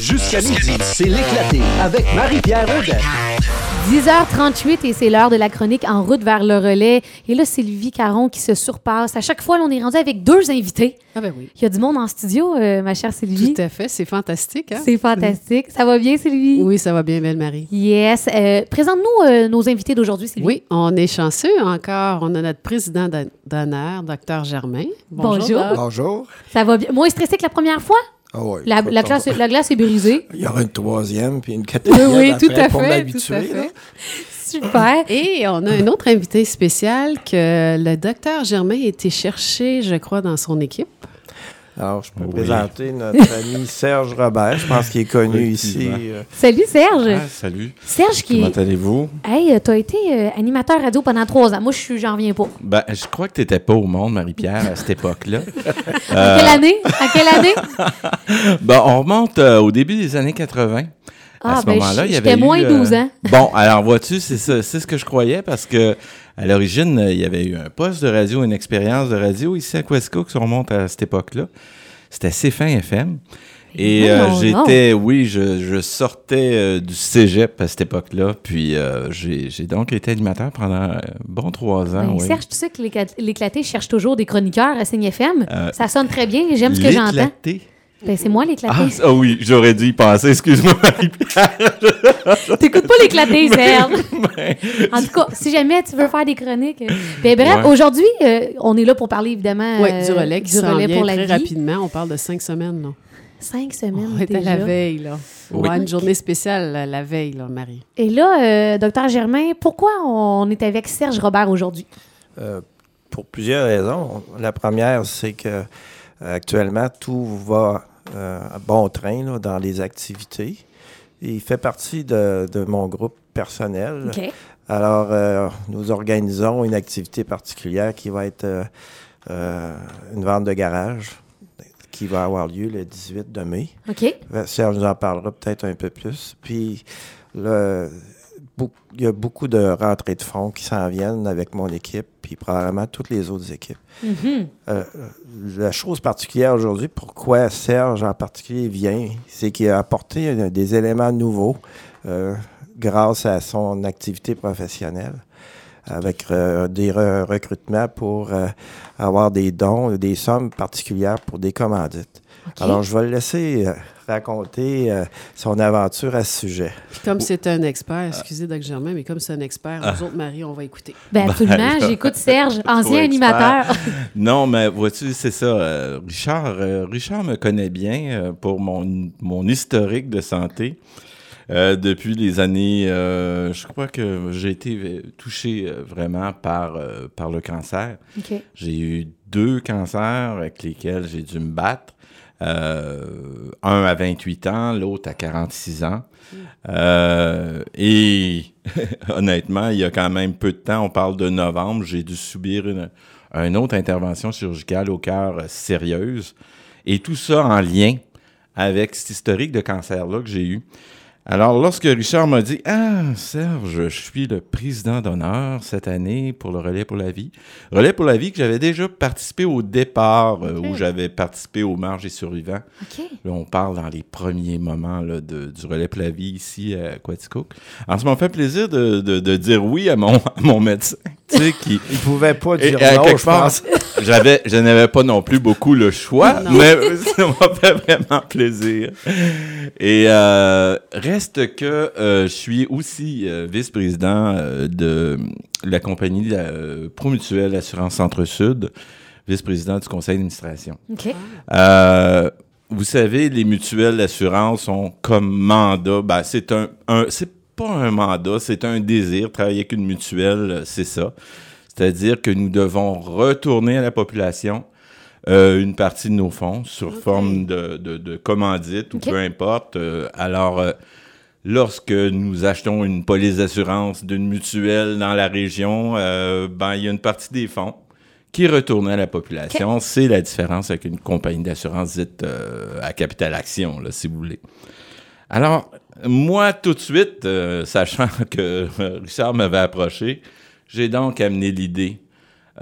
Jusqu'à midi, c'est l'éclaté avec Marie-Pierre Audette. 10h38 et c'est l'heure de la chronique En route vers le relais. Et là, c'est Sylvie Caron qui se surpasse. À chaque fois, là, on est rendu avec deux invités. Ah ben oui. Il y a du monde en studio, euh, ma chère Sylvie. Tout à fait, c'est fantastique. Hein? C'est fantastique. Ça va bien, Sylvie? Oui, ça va bien, Belle-Marie. Yes. Euh, Présente-nous euh, nos invités d'aujourd'hui, Sylvie. Oui, on est chanceux encore. On a notre président d'hon- d'honneur, Dr Germain. Bonjour. Doc. Bonjour. Ça va bien? Moins stressé que la première fois? Ah ouais, La, glace, va- la glace est brisée. Il y aura une troisième puis une quatrième oui, après tout à pour fait, m'habituer, tout à fait. là. Super. Et on a un autre invité spécial que le docteur Germain a été chercher, je crois, dans son équipe. Alors, je peux Oui. présenter notre ami Serge Robert. Je pense qu'il est connu ici. Euh, Salut, Serge. Ah, salut. Serge qui Comment allez-vous? Hey, euh, t'as été euh, animateur radio pendant trois ans. Moi, je suis, j'en reviens pas. Ben, je crois que tu n'étais pas au monde, Marie-Pierre, à cette époque-là. À quelle année? À quelle année? Ben, on remonte euh, au début des années 80. Ah, à ce ben, moment-là, il y j'étais avait moins eu, de 12 euh, ans. Bon, alors vois-tu, c'est ça, c'est ce que je croyais parce que à l'origine, euh, il y avait eu un poste de radio, une expérience de radio ici à Questco, que on remonte à cette époque-là. C'était C-Fin FM. Et euh, j'étais, oui, je, je sortais euh, du cégep à cette époque-là. Puis euh, j'ai donc été animateur pendant euh, bon trois ans. Ben, oui. Serge, tu sais que l'écla- l'éclaté cherche toujours des chroniqueurs à Signe FM. Ça sonne très bien, j'aime ce que j'entends. L'éclaté. Ben, c'est moi l'éclaté. Ah, ah oui, j'aurais dû y penser, excuse-moi, Marie-Pierre. T'écoutes pas l'éclaté, Serge. En tout cas, si jamais tu veux faire des chroniques. euh, Ben, bref, Ouais. aujourd'hui, euh, on est là pour parler évidemment Oui, euh, du relais qui du relais vient pour la très vie. rapidement. On parle de cinq semaines. Là. Cinq semaines On la veille. Là. Oui. Ouais, une journée spéciale la, veille, là, Marie. Et là, docteur Germain, pourquoi on est avec Serge Robert aujourd'hui? euh, pour plusieurs raisons. La première, c'est que actuellement, tout va bon train là, dans les activités. Il fait partie de, de mon groupe personnel. Alors, euh, nous organisons une activité particulière qui va être euh, euh, une vente de garage qui va avoir lieu le 18 de mai. OK. Serge nous en parlera peut-être un peu plus. Puis, le- il y a beaucoup de rentrées de fonds qui s'en viennent avec mon équipe, puis probablement toutes les autres équipes. Mhm. Euh, la chose particulière aujourd'hui, pourquoi Serge en particulier vient, c'est qu'il a apporté euh, des éléments nouveaux euh, grâce à son activité professionnelle, avec euh, des re- recrutements pour euh, avoir des dons, des sommes particulières pour des commandites. Alors, je vais le laisser euh, raconter euh, son aventure à ce sujet. Puis comme c'est un expert, excusez Dr Germain, mais comme c'est un expert, nous autres, Marie, on va écouter. Ben, absolument. là. J'écoute Serge, ancien animateur. Non, mais vois-tu, c'est ça. euh, Richard, euh, Richard me connaît bien euh, pour mon, mon historique de santé. Euh, depuis les années, euh, je crois que j'ai été touché euh, vraiment par, euh, par le cancer. J'ai eu deux cancers avec lesquels j'ai dû me battre. Euh, un à 28 ans, l'autre à 46 ans. Euh, et honnêtement, il y a quand même peu de temps, on parle de novembre, j'ai dû subir une, une autre intervention chirurgicale au cœur euh, sérieuse. Et tout ça en lien avec cet historique de cancer-là que j'ai eu. Alors, lorsque Richard m'a dit Ah, Serge, je suis le président d'honneur cette année pour le Relais pour la vie. Relais pour la vie que j'avais déjà participé au départ, euh, où j'avais participé aux marges et survivants. Là, on parle dans les premiers moments là, de- du relais pour la vie ici à Quaticook. Alors, ça m'a fait plaisir de, de- de dire oui à mon, à mon médecin, tu sais, qui... Il pouvait pas Et, dire à non, je part, pense. j'avais, je n'avais pas non plus beaucoup le choix, Non. mais ça m'a fait vraiment plaisir. Et euh, reste que euh, je suis aussi euh, vice-président euh, de la compagnie euh, Promutuelle Assurance Centre-Sud, vice-président du conseil d'administration. OK. Euh, vous savez, les mutuelles d'assurance ont comme mandat, ben, c'est un, un c'est pas un mandat, c'est un désir. Travailler avec une mutuelle, euh, c'est ça. C'est-à-dire que nous devons retourner à la population euh, une partie de nos fonds sur forme de, de, de commandite ou peu importe. Euh, alors, euh, lorsque nous achetons une police d'assurance d'une mutuelle dans la région, ben, il y a une partie des fonds qui est retournée à la population. C'est la différence avec une compagnie d'assurance dite à capital action, là, si vous voulez. Alors, moi, tout de suite, euh, sachant que Richard m'avait approché, j'ai donc amené l'idée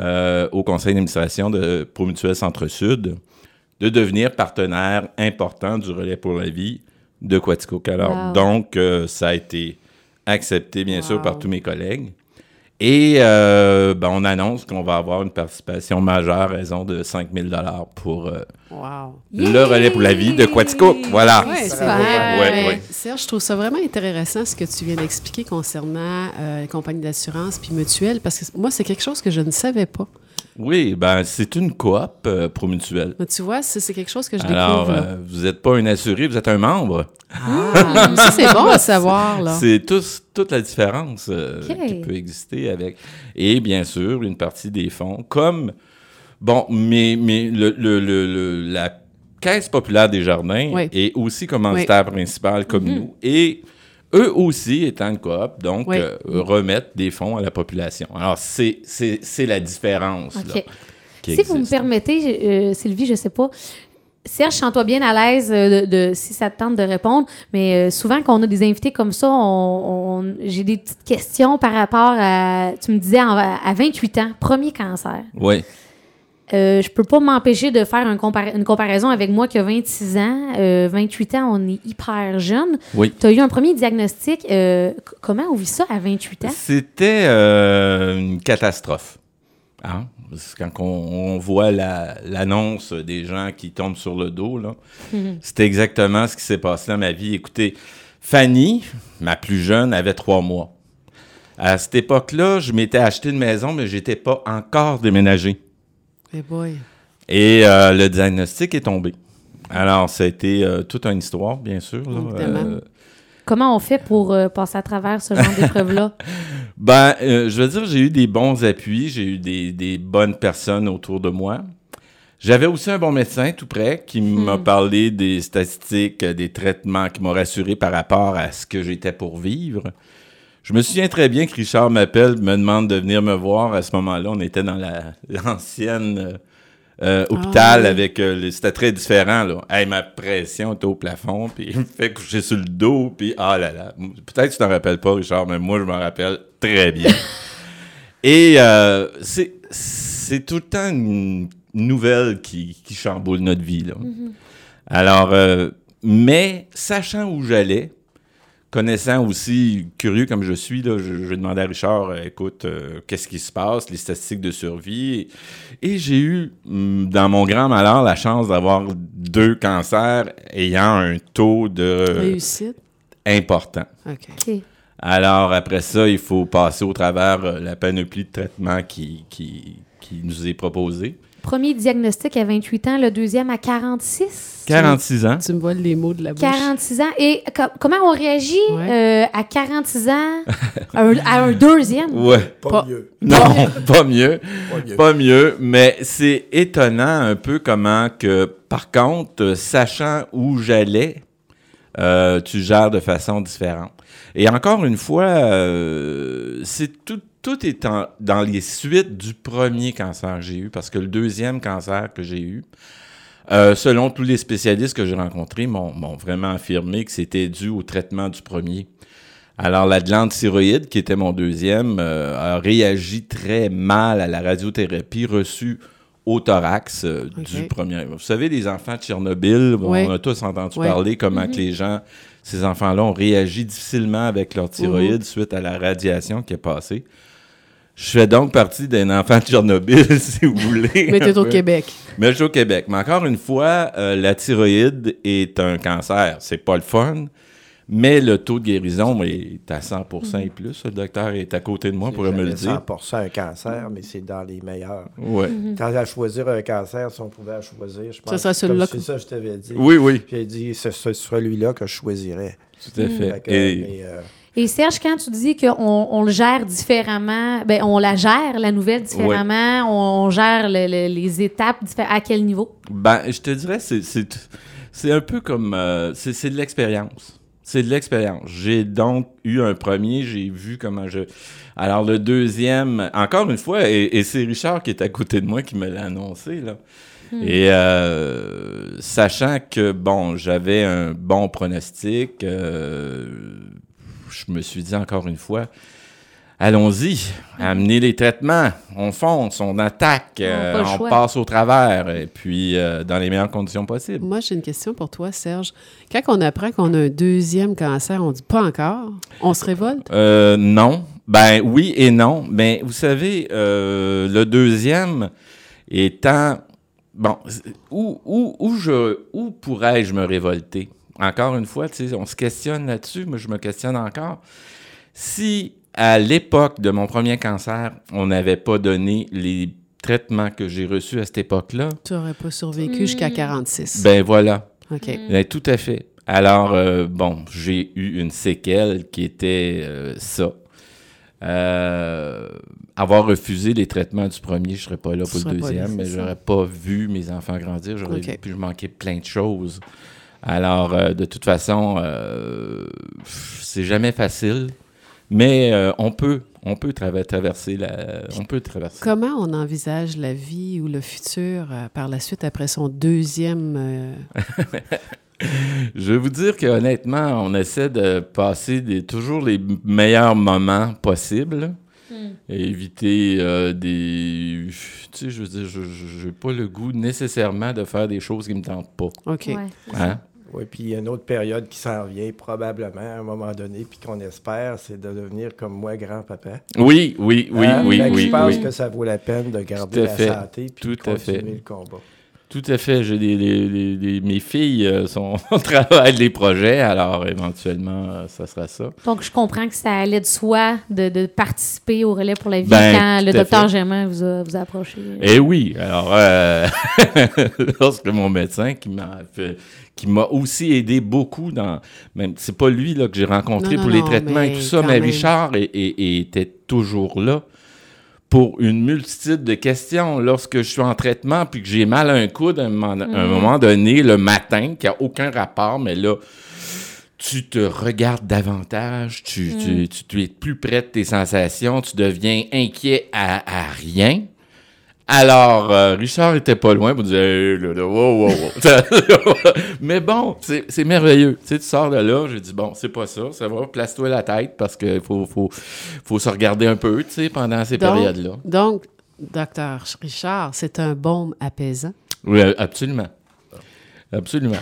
euh, au conseil d'administration de Promutuel Centre-Sud de devenir partenaire important du Relais pour la vie de Quaticook. Alors, Wow. donc, euh, ça a été accepté, bien sûr, par tous mes collègues. Et euh, ben, on annonce qu'on va avoir une participation majeure à raison de 5 000 pour euh, Wow. le relais pour la vie de Quaticook. Voilà. Ouais. Ouais, ouais. Serge, je trouve ça vraiment intéressant ce que tu viens d'expliquer concernant euh, les compagnies d'assurance puis mutuelles, parce que moi, c'est quelque chose que je ne savais pas. Oui, ben, c'est une coop euh, promutuelle. Mais tu vois, c'est quelque chose que je Alors, découvre. euh, vous n'êtes pas un assuré, vous êtes un membre. Ah, ça, c'est bon à savoir, là. C'est toute la différence euh, qui peut exister avec. Et bien sûr, une partie des fonds, comme, bon, mais, mais le, le- le- le- la Caisse populaire des jardins Oui. est aussi commanditaire principal comme nous. Et eux aussi, étant une coop, donc, Oui. euh, remettent des fonds à la population. Alors, c'est la différence. là, OK. qui Si vous me permettez, euh, Sylvie, je sais pas. Serge, sens-toi bien à l'aise euh, de, de- si ça te tente de répondre, mais euh, souvent quand on a des invités comme ça, on, on- j'ai des petites questions par rapport à, tu me disais, à 28 ans, premier cancer. Oui. Euh, je peux pas m'empêcher de faire un compara- une comparaison avec moi qui a 26 ans. Euh, 28 ans, on est hyper jeune. Oui. Tu as eu un premier diagnostic. euh, comment on vit ça à 28 ans? C'était euh, une catastrophe. Hein? Quand on, on voit la- l'annonce des gens qui tombent sur le dos, là, c'était exactement ce qui s'est passé dans ma vie. Écoutez, Fanny, ma plus jeune, avait trois mois. À cette époque-là, je m'étais acheté une maison, mais j'étais pas encore déménagé. Boy. Et euh, le diagnostic est tombé. Alors, ça a été euh, toute une histoire, bien sûr. là. Euh, Comment on fait pour euh, passer à travers ce genre d'épreuve-là? Ben, euh, je veux dire, j'ai eu des bons appuis, j'ai eu des, des bonnes personnes autour de moi. J'avais aussi un bon médecin tout près qui m'a parlé des statistiques, des traitements, qui m'a rassuré par rapport à ce que j'étais pour vivre. Je me souviens très bien que Richard m'appelle, me demande de venir me voir. À ce moment-là, on était dans la- l'ancienne euh, euh, hôpital oui. avec... euh, les- C'était très différent, là. Hey, ma pression était au plafond, puis il me fait coucher sur le dos, puis ah là là. Peut-être que tu t'en rappelles pas, Richard, mais moi, je m'en rappelle très bien. Et euh, c'est tout le temps une nouvelle qui, qui chamboule notre vie, là. Alors, euh, mais sachant où j'allais, connaissant aussi, curieux comme je suis, là, je, je demandais à Richard, euh, écoute, euh, qu'est-ce qui se passe, les statistiques de survie. Et, et j'ai eu, hum, dans mon grand malheur, la chance d'avoir deux cancers ayant un taux de Réussite? important. Alors, après ça, il faut passer au travers euh, la panoplie de traitements qui, qui, qui nous est proposée. Premier diagnostic à 28 ans, le deuxième à 46. 46 ans. Tu me voles les mots de la bouche. 46 ans. Et co- comment on réagit Ouais. euh, à 46 ans à un, à un deuxième? Ouais. Pas, Pas- mieux. Non, pas mieux. Pas mieux. Pas mieux, mais c'est étonnant un peu comment que, par contre, sachant où j'allais, euh, tu gères de façon différente. Et encore une fois, euh, c'est tout, tout est en- dans les suites du premier cancer que j'ai eu, parce que le deuxième cancer que j'ai eu, euh, selon tous les spécialistes que j'ai rencontrés, m'ont vraiment affirmé que c'était dû au traitement du premier. Alors, la glande thyroïde, qui était mon deuxième, euh, a réagi très mal à la radiothérapie reçue au thorax euh, du premier. Vous savez, les enfants de Tchernobyl, Oui. on a tous entendu Oui. parler comment que les gens, ces enfants-là, ont réagi difficilement avec leur thyroïde suite à la radiation qui est passée. Je fais donc partie d'un enfant de Tchernobyl, si vous voulez. Mais t'es un au. Québec. Mais je suis au Québec. Mais encore une fois, euh, la thyroïde est un cancer. C'est pas le fun, mais le taux de guérison est à 100% et plus. Le docteur est à côté de moi pour me le dire. 100% un cancer, mais c'est dans les meilleurs. Ouais. Quand à choisir un cancer, si on pouvait à choisir, je pense serait que celui-là comme c'est ça que je t'avais dit. Oui, oui, Puis il a dit, ce ce serait lui-là que je choisirais. tout à fait. Fait que, Et- mais, euh, Et Serge, quand tu dis qu'on on le gère différemment, ben on la gère, la nouvelle différemment, on, on gère le- le- les étapes à quel niveau? Ben, je te dirais, c'est, c'est, c'est un peu comme. euh, c'est, c'est de l'expérience. C'est de l'expérience. J'ai donc eu un premier, j'ai vu comment je. Alors, le deuxième, encore une fois, et, et c'est Richard qui est à côté de moi qui me l'a annoncé, là. Et euh, sachant que, bon, j'avais un bon pronostic, euh, je me suis dit encore une fois, allons-y, amenez les traitements, on fonce, on attaque, euh, on choix. passe au travers, et puis euh, dans les meilleures conditions possibles. Moi, j'ai une question pour toi, Serge. Quand on apprend qu'on a un deuxième cancer, on dit pas encore? On se révolte? Euh, non. Ben oui et non. Mais vous savez, euh, le deuxième étant. Bon, où, où, où, je, où pourrais-je me révolter? Encore une fois, tu sais, on se questionne là-dessus, mais je me questionne encore. Si à l'époque de mon premier cancer, on n'avait pas donné les traitements que j'ai reçus à cette époque-là, Tu n'aurais pas survécu jusqu'à 46. ben voilà, OK. ben, tout à fait. Alors, euh, bon, j'ai eu une séquelle qui était euh, ça. Euh, avoir refusé les traitements du premier, je ne serais pas là Tu pour le deuxième, mais j'aurais pas vu mes enfants grandir, j'aurais Ok. pu manquer plein de choses. Alors, euh, de toute façon, euh, c'est jamais facile, mais euh, on peut, on peut traverser la, on peut traverser. Comment on envisage la vie ou le futur euh, par la suite après son deuxième... euh, Je vais vous dire que honnêtement, on essaie de passer des, toujours les meilleurs moments possibles. Et éviter euh, des. Tu sais, je veux dire, je n'ai pas le goût nécessairement de faire des choses qui ne me tentent pas. OK. Ouais. Hein? Oui, puis il y a une autre période qui s'en vient probablement à un moment donné, puis qu'on espère, c'est de devenir comme moi grand-papa. Oui, oui, oui, Hein? oui, oui. Je pense oui. que ça vaut la peine de garder la santé puis de fait. continuer le combat. Tout à fait. J'ai des, des- des- des- mes filles euh, sont on travaille les projets, alors éventuellement, euh, ça sera ça. Donc, je comprends que ça allait de soi de, de participer au relais pour la vie Ben, quand le docteur. Germain vous a, vous a approché. Eh oui, alors euh, lorsque mon médecin qui m'a fait- qui m'a aussi aidé beaucoup dans même c'est pas lui là que j'ai rencontré Non, non, pour les non, traitements et tout ça, mais même. Richard est- était toujours là pour une multitude de questions. Lorsque je suis en traitement puis que j'ai mal à un coude à un moment, un moment donné le matin qui a aucun rapport mais là tu te regardes davantage, tu, tu, tu- tu es plus près de tes sensations, tu deviens inquiet à, à rien. Alors, euh, Richard était pas loin pour dire Hey, là, là, wow, wow, wow. Mais bon, c'est merveilleux. Tu sais, tu sors de là, j'ai dit Bon, c'est pas ça, ça va, place-toi la tête parce qu'il faut, faut, faut se regarder un peu, tu sais, pendant ces périodes-là. Donc, docteur Richard, c'est un baume apaisant. Oui, absolument. Absolument.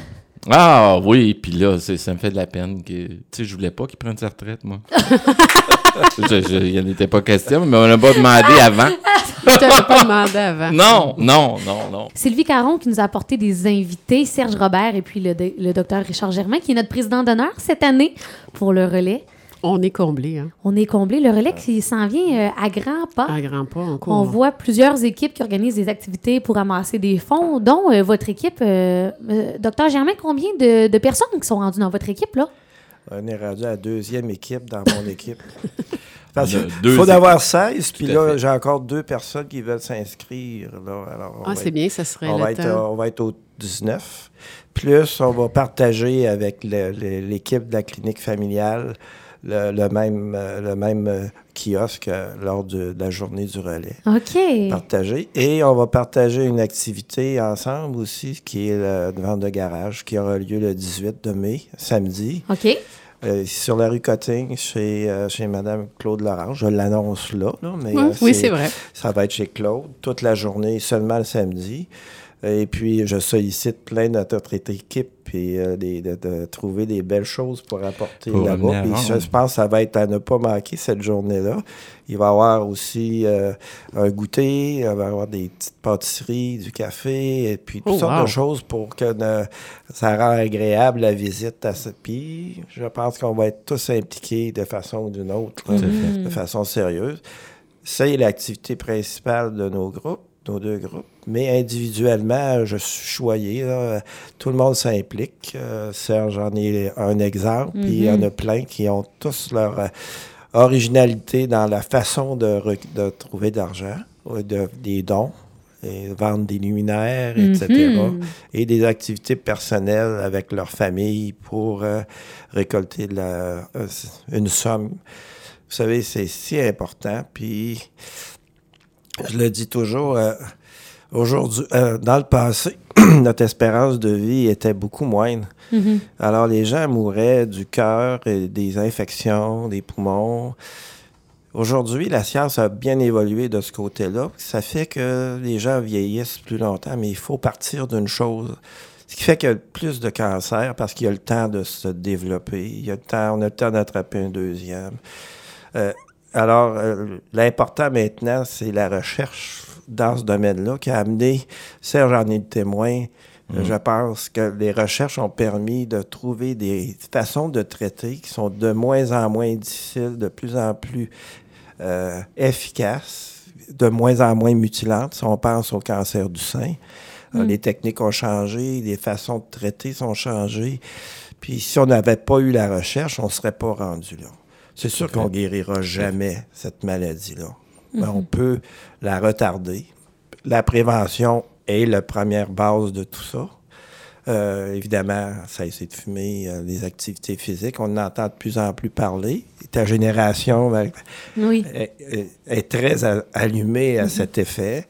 Ah oui, puis là, ça me fait de la peine que. Tu sais, je voulais pas qu'il prenne sa retraite, moi. Je- je- Il n'y en était pas question, mais on n'a pas demandé avant. Je t'avais pas demandé avant. Non, non, non, non. Sylvie Caron qui nous a apporté des invités, Serge Robert et puis le, le docteur Richard Germain, qui est notre président d'honneur cette année pour le relais. On est comblé, hein? On est comblé. Le relais qui s'en vient euh, à grands pas. À grands pas, on court. On voit plusieurs équipes qui organisent des activités pour amasser des fonds, dont euh, votre équipe. euh, euh, docteur Germain, combien de, de personnes qui sont rendues dans votre équipe, là? On est rendu à la deuxième équipe dans mon équipe. Deux faut équipes. avoir 16, puis là, j'ai encore deux personnes qui veulent s'inscrire. Ah, va c'est être- bien, ça serait On va, être, temps. on va être au 19. Plus, on va partager avec l'équipe de la clinique familiale le, le même, euh, le même euh, kiosque euh, lors de, de la journée du relais. OK. Partager. Et on va partager une activité ensemble aussi, qui est la vente de garage, qui aura lieu le 18 de mai, samedi, OK. euh, sur la rue Cotting, chez, euh, chez Mme Claude Laurent. Je l'annonce là, là, mais euh, oui, c'est vrai. ça va être chez Claude toute la journée, seulement le samedi. Et puis, je sollicite plein de notre équipe et euh, des- de, de trouver des belles choses pour apporter là-bas. je pense que ça va être à ne pas manquer cette journée-là. Il va y avoir aussi euh, un goûter, il va y avoir des petites pâtisseries, du café, et puis toutes Oh, sortes wow. de choses pour que ne- ça rend agréable la visite à ce Puis, je pense qu'on va être tous impliqués de façon ou d'une autre, de façon sérieuse. C'est l'activité principale de nos groupes, nos deux groupes. Mais individuellement, je suis choyé. là. Tout le monde s'implique. Euh, Serge en est un exemple. Puis il y en a plein qui ont tous leur euh, originalité dans la façon de, trouver de l'argent, de- des dons, et vendre des luminaires, etc. Mhm. Et des activités personnelles avec leur famille pour euh, récolter la- une somme. Vous savez, c'est si important. Puis, je le dis toujours, euh, aujourd'hui, euh, dans le passé, notre espérance de vie était beaucoup moindre. Mhm. Alors, les gens mouraient du cœur, et des infections, des poumons. Aujourd'hui, la science a bien évolué de ce côté-là. Ça fait que les gens vieillissent plus longtemps, mais il faut partir d'une chose. Ce qui fait qu'il y a plus de cancers parce qu'il y a le temps de se développer. Il y a le temps, on a le temps d'attraper un deuxième. Euh, alors, euh, l'important maintenant, c'est la recherche dans ce domaine-là qui a amené, Serge en est le témoin, euh, Je pense que les recherches ont permis de trouver des façons de traiter qui sont de moins en moins difficiles, de plus en plus euh, efficaces, de moins en moins mutilantes. Si on pense au cancer du sein, euh, les techniques ont changé, les façons de traiter sont changées. Puis si on n'avait pas eu la recherche, on ne serait pas rendu là. C'est sûr qu'on guérira jamais cette maladie-là. Mais on peut la retarder. La prévention est la première base de tout ça. Euh, évidemment, cesser de fumer, euh, les activités physiques, on en entend de plus en plus parler. Ta génération ben, Oui. est, est- est très a- allumée à cet effet.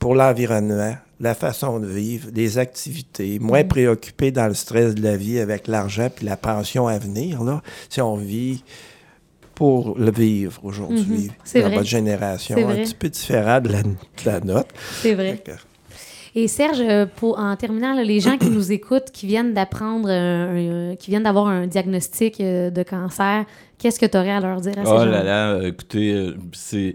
Pour l'environnement, la façon de vivre, les activités, moins préoccupé dans le stress de la vie avec l'argent puis la pension à venir. Là, si on vit pour le vivre aujourd'hui, Mhm. C'est dans vrai. votre génération, C'est un vrai. petit peu différent de la, de la nôtre. C'est vrai. Et Serge, euh, pour, en terminant, là, les gens qui nous écoutent, qui viennent d'apprendre, un- un- qui viennent d'avoir un diagnostic euh, de cancer, qu'est-ce que tu aurais à leur dire à ces Oh gens là là, euh, écoutez, euh, c'est.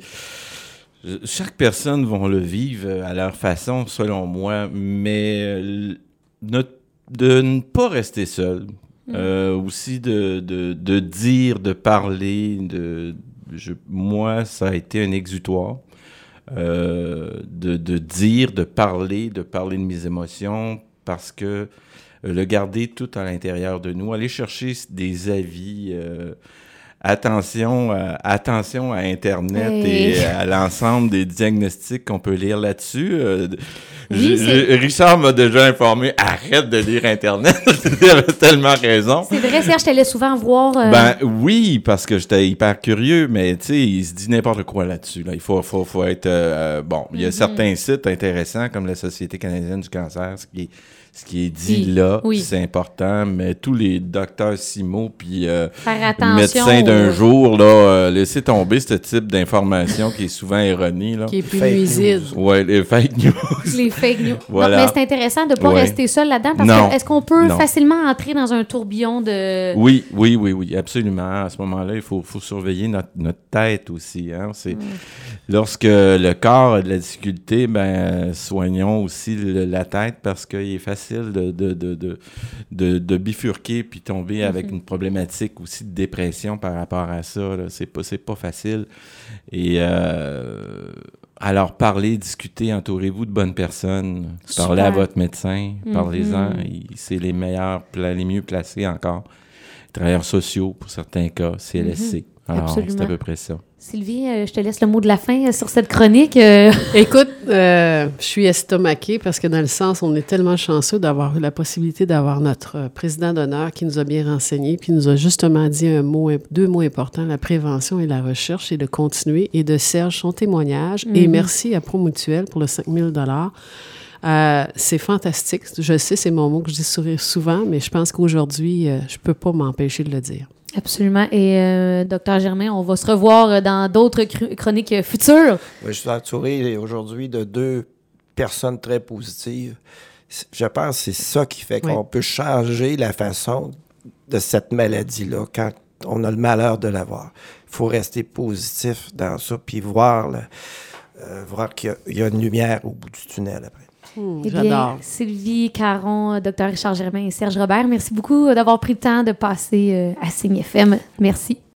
euh, Chaque personne va le vivre euh, à leur façon, selon moi, mais euh, ne- de ne pas rester seul. Euh, aussi de, de, de dire, de parler. De, je- moi, ça a été un exutoire. Euh, de, de dire, de parler, de parler de mes émotions, parce que euh, le garder tout à l'intérieur de nous, aller chercher des avis. euh, attention, à- attention à Internet Hey. et à l'ensemble des diagnostics qu'on peut lire là-dessus. Euh, Oui, Richard m'a déjà informé, arrête de lire Internet. Il avait tellement raison. C'est vrai, Serge, je t'allais souvent voir. euh, Ben oui, parce que j'étais hyper curieux, mais tu sais, il se dit n'importe quoi là-dessus. Là. Il faut, faut, faut être... euh, bon, il y a Mhm. certains sites intéressants, comme la Société canadienne du cancer, ce qui est, ce qui est dit Oui, là, oui. c'est important, mais tous les docteurs Simo puis euh, médecins d'un jour, là, euh, laissez tomber ce type d'information qui est souvent erronée. Là. qui est plus nuisible. Ouais, les fake news. Les fake news. Voilà. Non, mais c'est intéressant de ne pas Ouais. rester seul là-dedans parce Non. que est-ce qu'on peut Non. facilement entrer dans un tourbillon de. Oui, oui, oui, oui, absolument. À ce moment-là, il faut, faut surveiller notre, notre tête aussi. Hein? C'est, Lorsque le corps a de la difficulté, ben, soignons aussi le- la tête parce qu'il est facile de, de, de, de, de- de bifurquer puis tomber avec une problématique aussi de dépression par rapport à ça. C'est, pas, pas facile. Et euh, alors, parlez, discutez, entourez-vous de bonnes personnes. Super. Parlez à votre médecin, parlez-en. Mhm. C'est les meilleurs, les mieux placés encore. Travailleurs sociaux pour certains cas, CLSC. Alors, c'est à peu près ça. Sylvie, euh, je te laisse le mot de la fin euh, sur cette chronique. euh. Écoute, euh, je suis estomaquée parce que dans le sens, on est tellement chanceux d'avoir eu la possibilité d'avoir notre président d'honneur qui nous a bien renseigné, puis nous a justement dit un mot, deux mots importants, la prévention et la recherche, et de continuer, et de Serge son témoignage. Et Mhm. merci à Promutuel pour le 5000 euh, c'est fantastique. Je sais, c'est mon mot que je dis sou- souvent, mais je pense qu'aujourd'hui, euh, je peux pas m'empêcher de le dire. Absolument. Et euh, docteur Germain, on va se revoir euh, dans d'autres chr- chroniques euh, futures. Oui, je suis entouré aujourd'hui de deux personnes très positives. Je pense que c'est ça qui fait Oui. qu'on peut changer la façon de cette maladie-là quand on a le malheur de l'avoir. Il faut rester positif dans ça, puis voir, euh, voir qu'il y, a une lumière au bout du tunnel après. Eh. Sylvie Caron, docteur Richard Germain et Serge Robert, merci beaucoup d'avoir pris le temps de passer euh, à Signe FM. Merci.